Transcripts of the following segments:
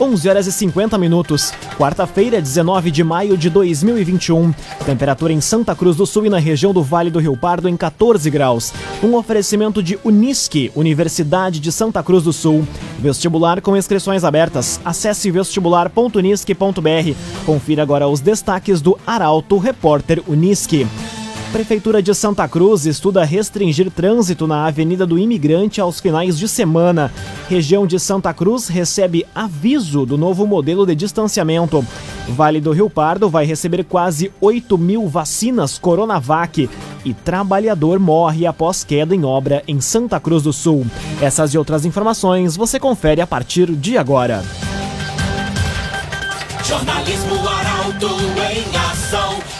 11 horas e 50 minutos. Quarta-feira, 19 de maio de 2021. Temperatura em Santa Cruz do Sul e na região do Vale do Rio Pardo em 14 graus. Um oferecimento de Unisque, Universidade de Santa Cruz do Sul. Vestibular com inscrições abertas. Acesse vestibular.unisque.br. Confira agora os destaques do Arauto Repórter Unisque. Prefeitura de Santa Cruz estuda restringir trânsito na Avenida do Imigrante aos finais de semana. Região de Santa Cruz recebe aviso do novo modelo de distanciamento. Vale do Rio Pardo vai receber quase 8 mil vacinas Coronavac. E trabalhador morre após queda em obra em Santa Cruz do Sul. Essas e outras informações você confere a partir de agora. Jornalismo Arauto em ação.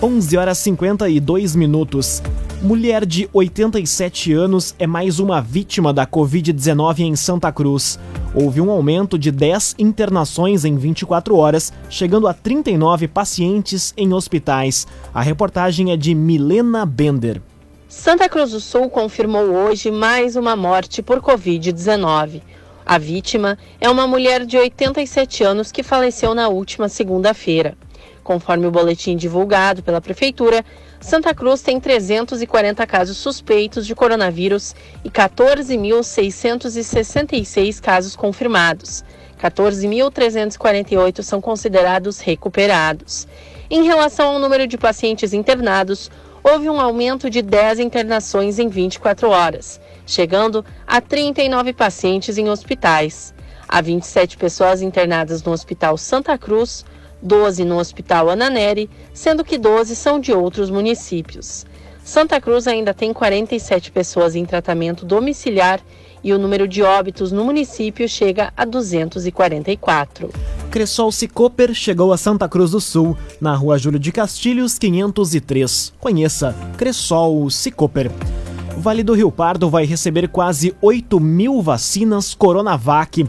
11 horas 52 minutos. Mulher de 87 anos é mais uma vítima da Covid-19 em Santa Cruz. Houve um aumento de 10 internações em 24 horas, chegando a 39 pacientes em hospitais. A reportagem é de Milena Bender. Santa Cruz do Sul confirmou hoje mais uma morte por Covid-19. A vítima é uma mulher de 87 anos que faleceu na última segunda-feira. Conforme o boletim divulgado pela Prefeitura, Santa Cruz tem 340 casos suspeitos de coronavírus e 14.666 casos confirmados. 14.348 são considerados recuperados. Em relação ao número de pacientes internados, houve um aumento de 10 internações em 24 horas, chegando a 39 pacientes em hospitais. Há 27 pessoas internadas no Hospital Santa Cruz, 12 no Hospital Ananeri, sendo que 12 são de outros municípios. Santa Cruz ainda tem 47 pessoas em tratamento domiciliar e o número de óbitos no município chega a 244. Cressol Cicoper chegou a Santa Cruz do Sul, na rua Júlio de Castilhos, 503. Conheça Cressol Cicoper. Vale do Rio Pardo vai receber quase 8 mil vacinas Coronavac.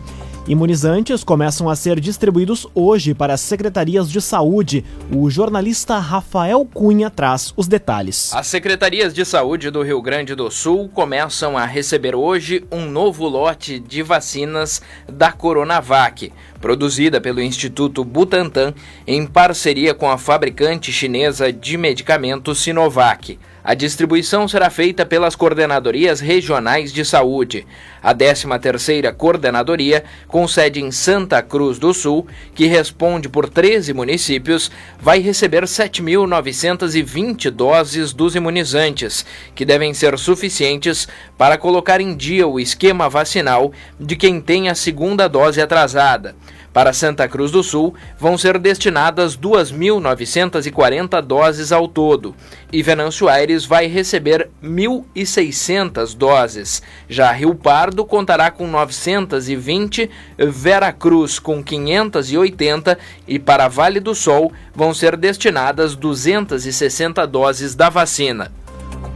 Imunizantes começam a ser distribuídos hoje para as secretarias de saúde. O jornalista Rafael Cunha traz os detalhes. As secretarias de saúde do Rio Grande do Sul começam a receber hoje um novo lote de vacinas da Coronavac, produzida pelo Instituto Butantan em parceria com a fabricante chinesa de medicamentos Sinovac. A distribuição será feita pelas coordenadorias regionais de saúde. A 13ª coordenadoria, com sede em Santa Cruz do Sul, que responde por 13 municípios, vai receber 7.920 doses dos imunizantes, que devem ser suficientes para colocar em dia o esquema vacinal de quem tem a segunda dose atrasada. Para Santa Cruz do Sul, vão ser destinadas 2.940 doses ao todo, e Venâncio Aires vai receber 1.600 doses. Já Rio Pardo contará com 920, Vera Cruz com 580 e para Vale do Sol vão ser destinadas 260 doses da vacina.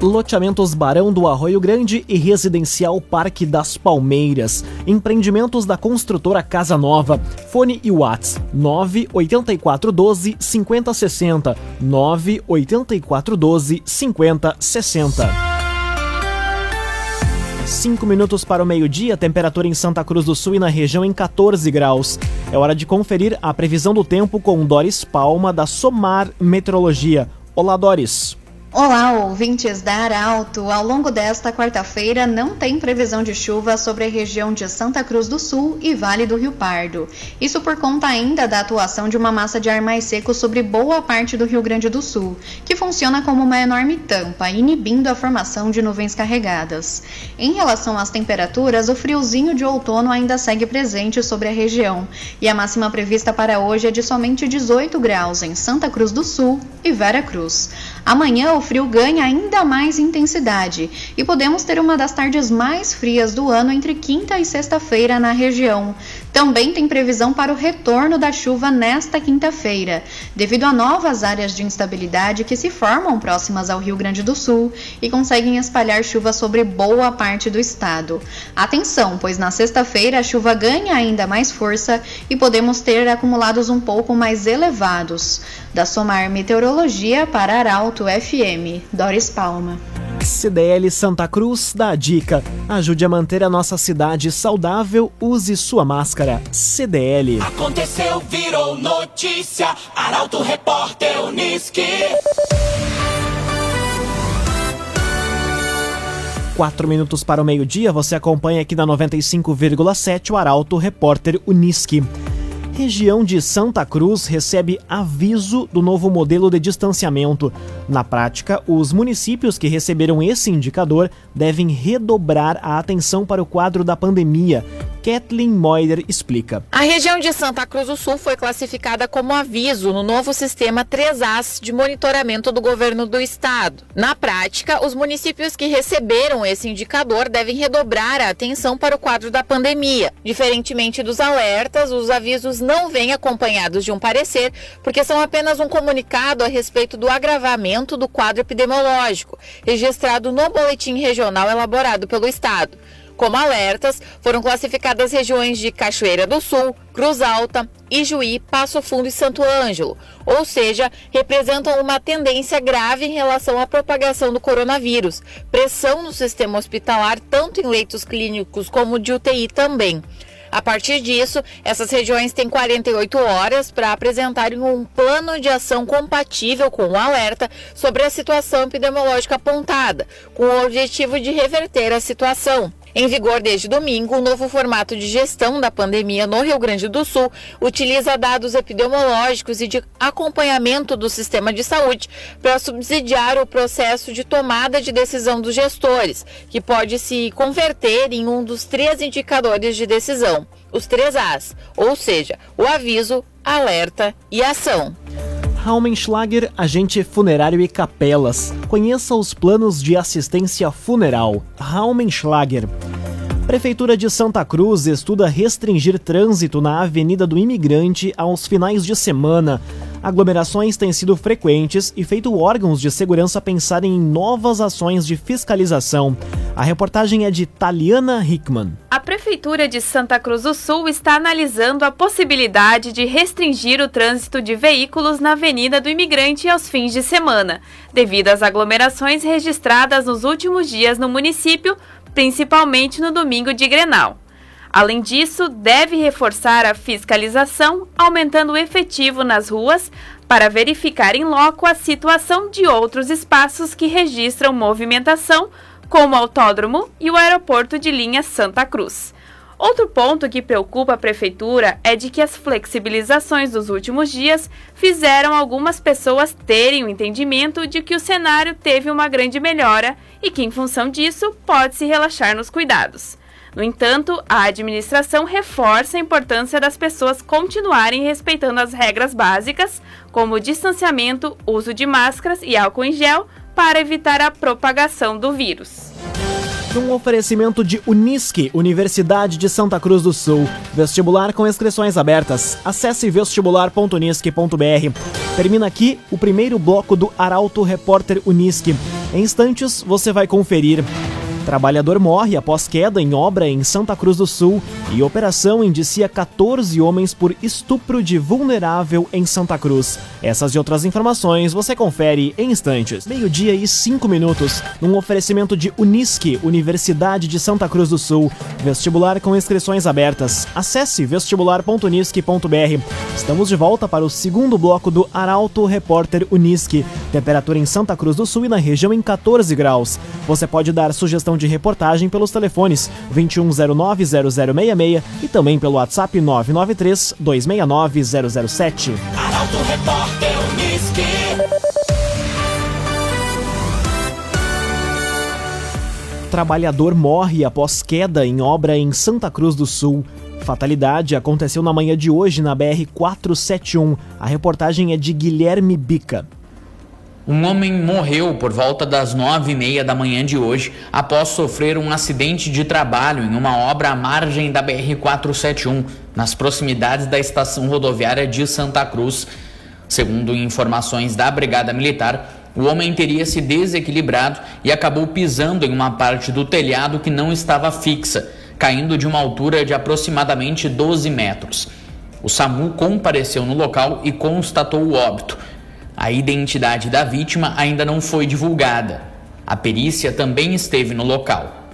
Loteamentos Barão do Arroio Grande e Residencial Parque das Palmeiras. Empreendimentos da construtora Casa Nova. Fone e Whats 98412 5060 98412 5060. 5 minutos para o meio-dia, temperatura em Santa Cruz do Sul e na região em 14 graus. É hora de conferir a previsão do tempo com Doris Palma, da Somar Meteorologia. Olá, Doris. Olá, ouvintes da Arauto. Ao longo desta quarta-feira não tem previsão de chuva sobre a região de Santa Cruz do Sul e Vale do Rio Pardo. Isso por conta ainda da atuação de uma massa de ar mais seco sobre boa parte do Rio Grande do Sul, que funciona como uma enorme tampa, inibindo a formação de nuvens carregadas. Em relação às temperaturas, o friozinho de outono ainda segue presente sobre a região, e a máxima prevista para hoje é de somente 18 graus em Santa Cruz do Sul e Vera Cruz. Amanhã o frio ganha ainda mais intensidade e podemos ter uma das tardes mais frias do ano entre quinta e sexta-feira na região. Também tem previsão para o retorno da chuva nesta quinta-feira, devido a novas áreas de instabilidade que se formam próximas ao Rio Grande do Sul e conseguem espalhar chuva sobre boa parte do estado. Atenção, pois na sexta-feira a chuva ganha ainda mais força e podemos ter acumulados um pouco mais elevados. Da Somar Meteorologia para Arauto FM, Doris Palma. CDL Santa Cruz dá a dica: ajude a manter a nossa cidade saudável, use sua máscara. CDL. Aconteceu, virou notícia. Arauto Repórter Uniski. Quatro minutos para o meio-dia, você acompanha aqui na 95,7 o Arauto Repórter Uniski. Região de Santa Cruz recebe aviso do novo modelo de distanciamento. Na prática, os municípios que receberam esse indicador devem redobrar a atenção para o quadro da pandemia. Kathleen Moider explica. A região de Santa Cruz do Sul foi classificada como aviso no novo sistema 3As de monitoramento do governo do estado. Na prática, os municípios que receberam esse indicador devem redobrar a atenção para o quadro da pandemia. Diferentemente dos alertas, os avisos não vêm acompanhados de um parecer, porque são apenas um comunicado a respeito do agravamento do quadro epidemiológico, registrado no boletim regional elaborado pelo estado. Como alertas, foram classificadas regiões de Cachoeira do Sul, Cruz Alta, Ijuí, Passo Fundo e Santo Ângelo, ou seja, representam uma tendência grave em relação à propagação do coronavírus, pressão no sistema hospitalar, tanto em leitos clínicos como de UTI também. A partir disso, essas regiões têm 48 horas para apresentarem um plano de ação compatível com o alerta sobre a situação epidemiológica apontada, com o objetivo de reverter a situação. Em vigor desde domingo, o novo formato de gestão da pandemia no Rio Grande do Sul utiliza dados epidemiológicos e de acompanhamento do sistema de saúde para subsidiar o processo de tomada de decisão dos gestores, que pode se converter em um dos três indicadores de decisão, os três As, ou seja, o aviso, alerta e ação. Raumenschlager, agente funerário e capelas. Conheça os planos de assistência funeral. Raumenschlager. Prefeitura de Santa Cruz estuda restringir trânsito na Avenida do Imigrante aos finais de semana. Aglomerações têm sido frequentes e feito órgãos de segurança pensarem em novas ações de fiscalização. A reportagem é de Taliana Hickman. A Prefeitura de Santa Cruz do Sul está analisando a possibilidade de restringir o trânsito de veículos na Avenida do Imigrante aos fins de semana, devido às aglomerações registradas nos últimos dias no município, principalmente no domingo de Grenal. Além disso, deve reforçar a fiscalização, aumentando o efetivo nas ruas para verificar em loco a situação de outros espaços que registram movimentação, como o autódromo e o aeroporto de linha Santa Cruz. Outro ponto que preocupa a prefeitura é de que as flexibilizações dos últimos dias fizeram algumas pessoas terem o entendimento de que o cenário teve uma grande melhora e que, em função disso, pode se relaxar nos cuidados. No entanto, a administração reforça a importância das pessoas continuarem respeitando as regras básicas, como distanciamento, uso de máscaras e álcool em gel, para evitar a propagação do vírus. Um oferecimento de Unisque, Universidade de Santa Cruz do Sul. Vestibular com inscrições abertas. Acesse vestibular.unisque.br. Termina aqui o primeiro bloco do Arauto Repórter Unisque. Em instantes, você vai conferir. Trabalhador morre após queda em obra em Santa Cruz do Sul e operação indicia 14 homens por estupro de vulnerável em Santa Cruz. Essas e outras informações você confere em instantes. Meio-dia e cinco minutos, num oferecimento de Unisque, Universidade de Santa Cruz do Sul. Vestibular com inscrições abertas. Acesse vestibular.unisque.br. Estamos de volta para o segundo bloco do Arauto Repórter Unisque. Temperatura em Santa Cruz do Sul e na região em 14 graus. Você pode dar sugestão de reportagem pelos telefones 2109-0066 e também pelo WhatsApp 993-269-007. Arauto Repórter Uniski. Trabalhador morre após queda em obra em Santa Cruz do Sul. Fatalidade aconteceu na manhã de hoje na BR-471. A reportagem é de Guilherme Bica. Um homem morreu por volta das nove e meia da manhã de hoje após sofrer um acidente de trabalho em uma obra à margem da BR-471. nas proximidades da estação rodoviária de Santa Cruz. Segundo informações da Brigada Militar, o homem teria se desequilibrado e acabou pisando em uma parte do telhado que não estava fixa, caindo de uma altura de aproximadamente 12 metros. O SAMU compareceu no local e constatou o óbito. A identidade da vítima ainda não foi divulgada. A perícia também esteve no local.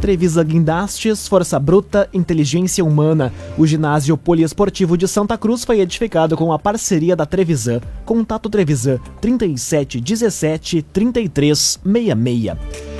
Trevisa Guindastes, Força Bruta, Inteligência Humana. O ginásio poliesportivo de Santa Cruz foi edificado com a parceria da Trevisan. Contato Trevisan 37 17 33 66.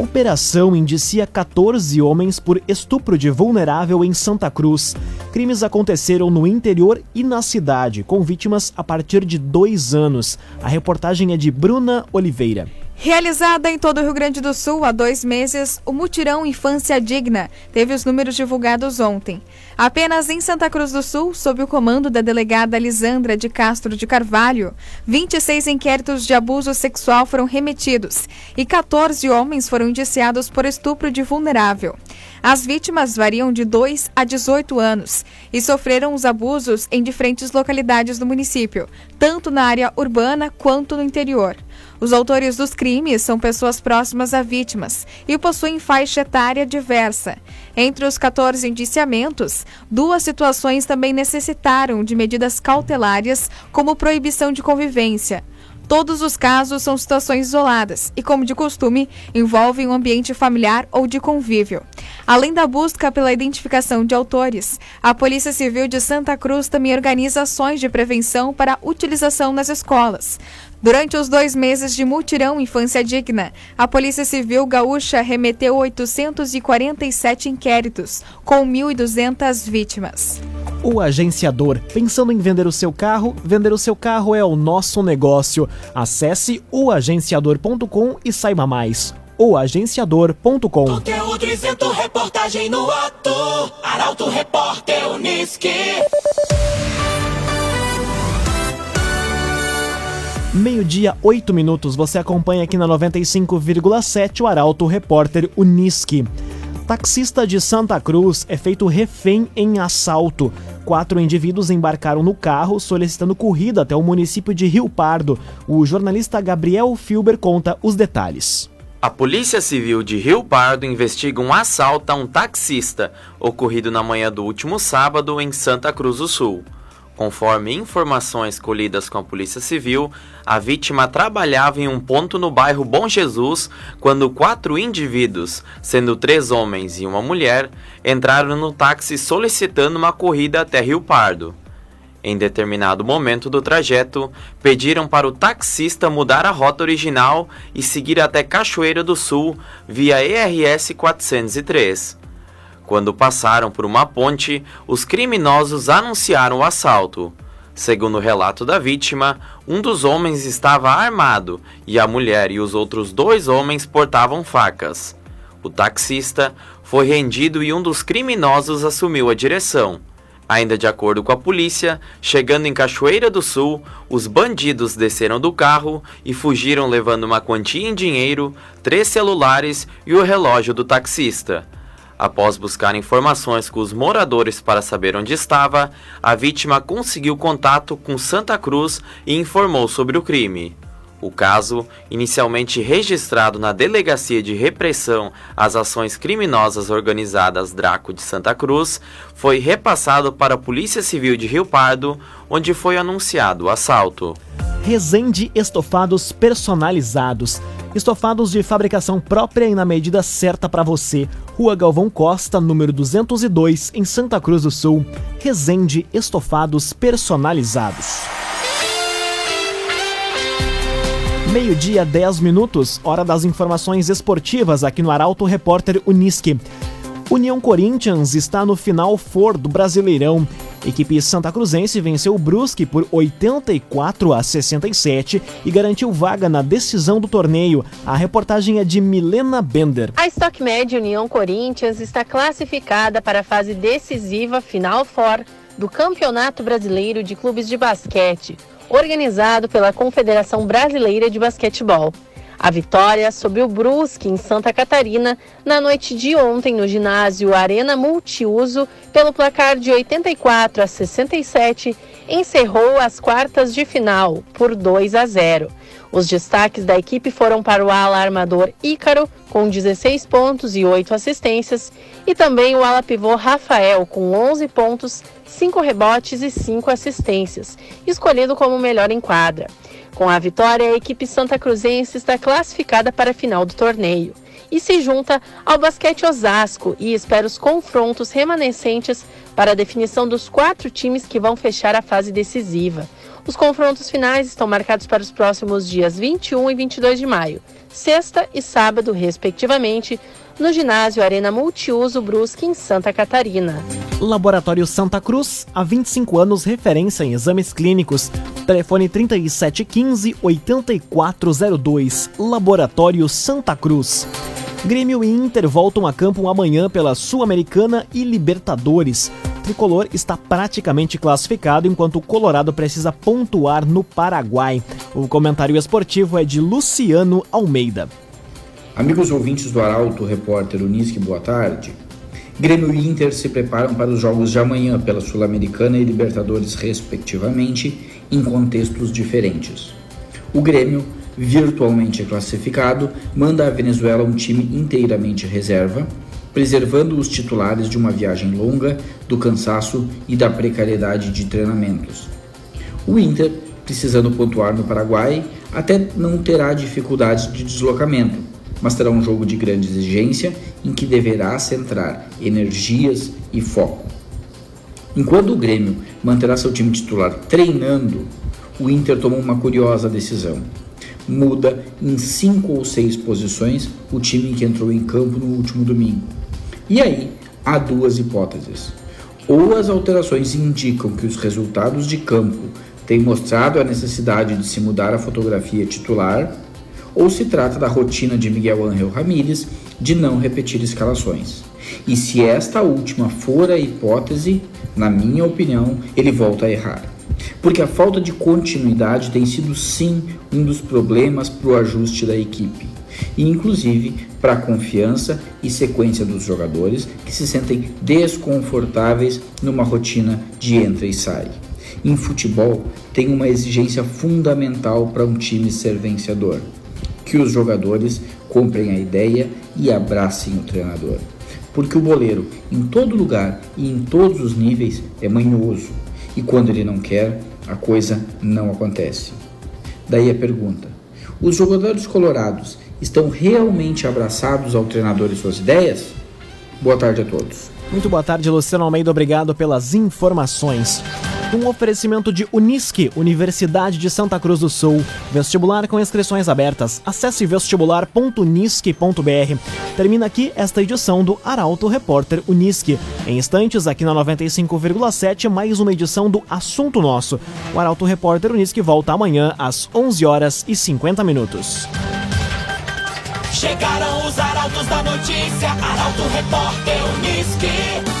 Operação indicia 14 homens por estupro de vulnerável em Santa Cruz. Crimes aconteceram no interior e na cidade, com vítimas a partir de dois anos. A reportagem é de Bruna Oliveira. Realizada em todo o Rio Grande do Sul há dois meses, o Mutirão Infância Digna teve os números divulgados ontem. Apenas em Santa Cruz do Sul, sob o comando da delegada Lisandra de Castro de Carvalho, 26 inquéritos de abuso sexual foram remetidos e 14 homens foram indiciados por estupro de vulnerável. As vítimas variam de 2 a 18 anos e sofreram os abusos em diferentes localidades do município, tanto na área urbana quanto no interior. Os autores dos crimes são pessoas próximas a vítimas e possuem faixa etária diversa. Entre os 14 indiciamentos, duas situações também necessitaram de medidas cautelares, como proibição de convivência. Todos os casos são situações isoladas e, como de costume, envolvem um ambiente familiar ou de convívio. Além da busca pela identificação de autores, a Polícia Civil de Santa Cruz também organiza ações de prevenção para utilização nas escolas. Durante os dois meses de mutirão Infância Digna, a Polícia Civil Gaúcha remeteu 847 inquéritos, com 1.200 vítimas. O agenciador. Pensando em vender o seu carro? Vender o seu carro é o nosso negócio. Acesse oagenciador.com e saiba mais. Oagenciador.com Conteúdo isento, reportagem no ato. Arauto Repórter Uniski. Meio-dia, 8 minutos. Você acompanha aqui na 95,7 o Arauto Repórter Uniski. Taxista de Santa Cruz é feito refém em assalto. Quatro indivíduos embarcaram no carro solicitando corrida até o município de Rio Pardo. O jornalista Gabriel Filber conta os detalhes. A Polícia Civil de Rio Pardo investiga um assalto a um taxista ocorrido na manhã do último sábado em Santa Cruz do Sul. Conforme informações colhidas com a Polícia Civil, a vítima trabalhava em um ponto no bairro Bom Jesus quando quatro indivíduos, sendo três homens e uma mulher, entraram no táxi solicitando uma corrida até Rio Pardo. Em determinado momento do trajeto, pediram para o taxista mudar a rota original e seguir até Cachoeira do Sul via ERS 403. Quando passaram por uma ponte, os criminosos anunciaram o assalto. Segundo o relato da vítima, um dos homens estava armado e a mulher e os outros dois homens portavam facas. O taxista foi rendido e um dos criminosos assumiu a direção. Ainda de acordo com a polícia, chegando em Cachoeira do Sul, os bandidos desceram do carro e fugiram levando uma quantia em dinheiro, três celulares e o relógio do taxista. Após buscar informações com os moradores para saber onde estava, a vítima conseguiu contato com Santa Cruz e informou sobre o crime. O caso, inicialmente registrado na Delegacia de Repressão às Ações Criminosas Organizadas Draco de Santa Cruz, foi repassado para a Polícia Civil de Rio Pardo, onde foi anunciado o assalto. Resende Estofados Personalizados. Estofados de fabricação própria e na medida certa para você. Rua Galvão Costa, número 202, em Santa Cruz do Sul. Resende Estofados Personalizados. Meio-dia, 10 minutos, hora das informações esportivas aqui no Arauto Repórter Uniski. União Corinthians está no final for do Brasileirão. Equipe Santa Cruzense venceu o Brusque por 84 a 67 e garantiu vaga na decisão do torneio. A reportagem é de Milena Bender. A Stock Med União Corinthians está classificada para a fase decisiva Final Four do Campeonato Brasileiro de Clubes de Basquete, organizado pela Confederação Brasileira de Basquetebol. A vitória sobre o Brusque em Santa Catarina na noite de ontem no ginásio Arena Multiuso pelo placar de 84 a 67 encerrou as quartas de final por 2 a 0. Os destaques da equipe foram para o ala armador Ícaro, com 16 pontos e 8 assistências, e também o ala pivô Rafael, com 11 pontos, 5 rebotes e 5 assistências, escolhido como melhor em quadra. Com a vitória, a equipe santa cruzense está classificada para a final do torneio e se junta ao basquete Osasco e espera os confrontos remanescentes para a definição dos quatro times que vão fechar a fase decisiva. Os confrontos finais estão marcados para os próximos dias 21 e 22 de maio, sexta e sábado, respectivamente, no ginásio Arena Multiuso Brusque, em Santa Catarina. Laboratório Santa Cruz, há 25 anos referência em exames clínicos. Telefone 3715-8402. Laboratório Santa Cruz. Grêmio e Inter voltam a campo amanhã pela Sul-Americana e Libertadores. Tricolor está praticamente classificado enquanto o Colorado precisa pontuar no Paraguai. O comentário esportivo é de Luciano Almeida. Amigos ouvintes do Arauto, repórter Unisque, boa tarde. Grêmio e Inter se preparam para os jogos de amanhã pela Sul-Americana e Libertadores, respectivamente, em contextos diferentes. O Grêmio, virtualmente classificado, manda à Venezuela um time inteiramente reserva, preservando os titulares de uma viagem longa, do cansaço e da precariedade de treinamentos. O Inter, precisando pontuar no Paraguai, até não terá dificuldades de deslocamento, mas terá um jogo de grande exigência em que deverá centrar energias e foco. Enquanto o Grêmio manterá seu time titular treinando, o Inter tomou uma curiosa decisão. Muda em cinco ou seis posições o time que entrou em campo no último domingo. E aí há duas hipóteses. Ou as alterações indicam que os resultados de campo têm mostrado a necessidade de se mudar a fotografia titular, ou se trata da rotina de Miguel Ángel Ramírez de não repetir escalações. E se esta última for a hipótese, na minha opinião, ele volta a errar. Porque a falta de continuidade tem sido sim um dos problemas para o ajuste da equipe, e inclusive para a confiança e sequência dos jogadores que se sentem desconfortáveis numa rotina de entra e sai. Em futebol, tem uma exigência fundamental para um time ser vencedor que os jogadores comprem a ideia e abracem o treinador. Porque o boleiro, em todo lugar e em todos os níveis, é manhoso e quando ele não quer, a coisa não acontece. Daí a pergunta: os jogadores colorados estão realmente abraçados ao treinador e suas ideias? Boa tarde a todos. Muito boa tarde, Luciano Almeida. Obrigado pelas informações um oferecimento de Unisque, Universidade de Santa Cruz do Sul. Vestibular com inscrições abertas. Acesse vestibular.unisque.br. Termina aqui esta edição do Arauto Repórter Unisque. Em instantes, aqui na 95,7, mais uma edição do Assunto Nosso. O Arauto Repórter Unisque volta amanhã às 11 horas e 50 minutos. Chegaram os arautos da notícia, Arauto Repórter Unisque.